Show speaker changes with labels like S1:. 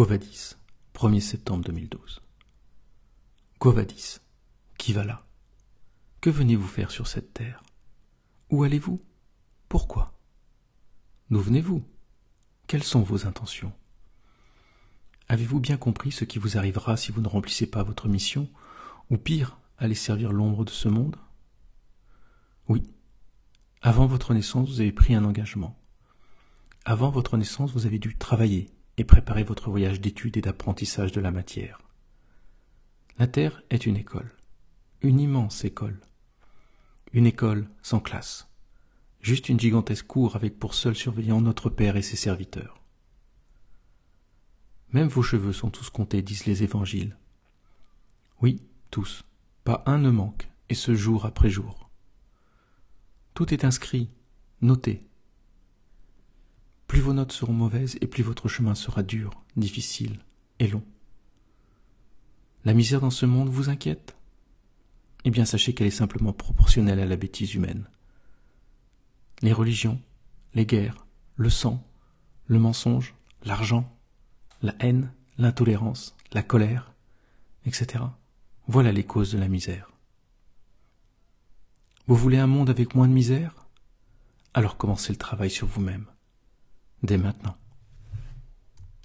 S1: Covadis, 1er septembre 2012. Covadis, qui va là? Que venez-vous faire sur cette terre? Où allez-vous? Pourquoi? D'où venez-vous? Quelles sont vos intentions? Avez-vous bien compris ce qui vous arrivera si vous ne remplissez pas votre mission, ou pire, allez servir l'ombre de ce monde? Oui. Avant votre naissance, vous avez pris un engagement. Avant votre naissance, vous avez dû travailler, et préparer votre voyage d'études et d'apprentissage de la matière. La Terre est une école, une immense école, une école sans classe, juste une gigantesque cour avec pour seul surveillant notre Père et ses serviteurs. Même vos cheveux sont tous comptés, disent les évangiles. Oui, tous, pas un ne manque, et ce jour après jour. Tout est inscrit, noté, plus vos notes seront mauvaises et plus votre chemin sera dur, difficile et long. La misère dans ce monde vous inquiète? Eh bien sachez qu'elle est simplement proportionnelle à la bêtise humaine. Les religions, les guerres, le sang, le mensonge, l'argent, la haine, l'intolérance, la colère, etc. Voilà les causes de la misère. Vous voulez un monde avec moins de misère? Alors commencez le travail sur vous-même dès maintenant.